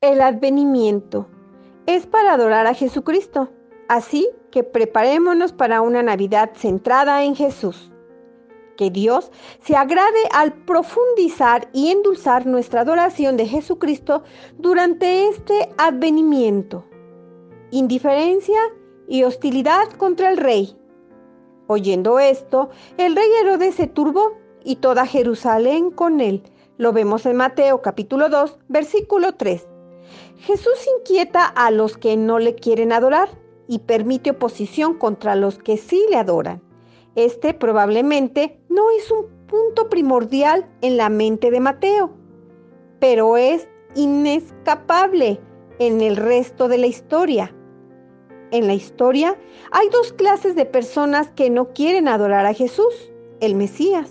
El advenimiento es para adorar a Jesucristo, así que preparémonos para una Navidad centrada en Jesús. Que Dios se agrade al profundizar y endulzar nuestra adoración de Jesucristo durante este advenimiento. Indiferencia y hostilidad contra el rey. Oyendo esto, el rey Herodes se turbó y toda Jerusalén con él. Lo vemos en Mateo capítulo 2, versículo 3. Jesús inquieta a los que no le quieren adorar y permite oposición contra los que sí le adoran. Este probablemente no es un punto primordial en la mente de Mateo, pero es inescapable en el resto de la historia. En la historia hay dos clases de personas que no quieren adorar a Jesús, el Mesías.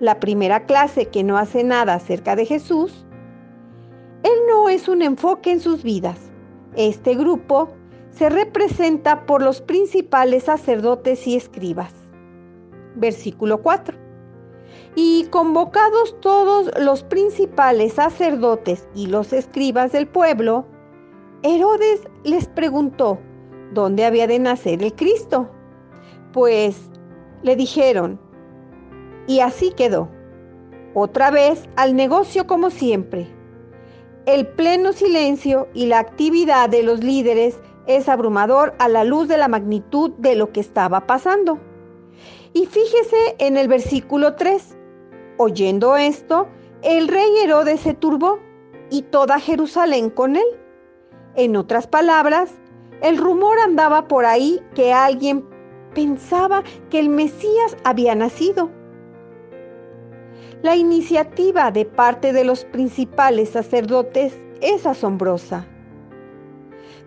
La primera clase que no hace nada acerca de Jesús no es un enfoque en sus vidas. Este grupo se representa por los principales sacerdotes y escribas. Versículo 4. Y convocados todos los principales sacerdotes y los escribas del pueblo, Herodes les preguntó dónde había de nacer el Cristo. Pues le dijeron, y así quedó. Otra vez al negocio como siempre el pleno silencio y la actividad de los líderes es abrumador a la luz de la magnitud de lo que estaba pasando. Y fíjese en el versículo 3. Oyendo esto, el rey Herodes se turbó y toda Jerusalén con él. En otras palabras, el rumor andaba por ahí que alguien pensaba que el Mesías había nacido. La iniciativa de parte de los principales sacerdotes es asombrosa.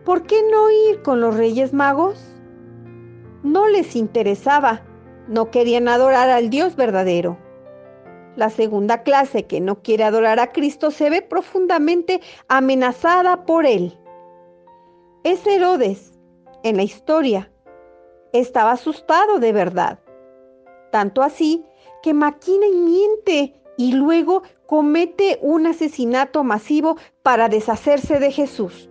¿Por qué no ir con los reyes magos? No les interesaba, no querían adorar al Dios verdadero. La segunda clase que no quiere adorar a Cristo se ve profundamente amenazada por él. Es Herodes, en la historia. Estaba asustado de verdad. Tanto así que maquina y miente y luego comete un asesinato masivo para deshacerse de Jesús.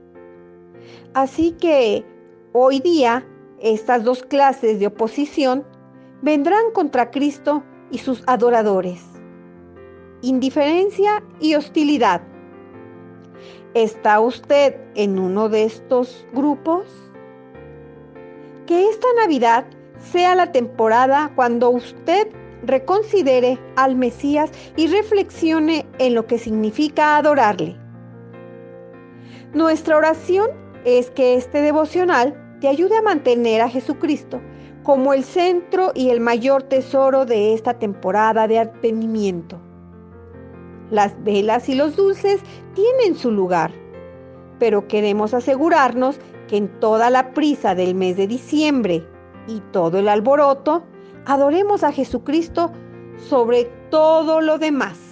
Así que hoy día estas dos clases de oposición vendrán contra Cristo y sus adoradores. Indiferencia y hostilidad. ¿Está usted en uno de estos grupos? Que esta Navidad sea la temporada cuando usted reconsidere al Mesías y reflexione en lo que significa adorarle. Nuestra oración es que este devocional te ayude a mantener a Jesucristo como el centro y el mayor tesoro de esta temporada de advenimiento. Las velas y los dulces tienen su lugar, pero queremos asegurarnos que en toda la prisa del mes de diciembre y todo el alboroto, Adoremos a Jesucristo sobre todo lo demás.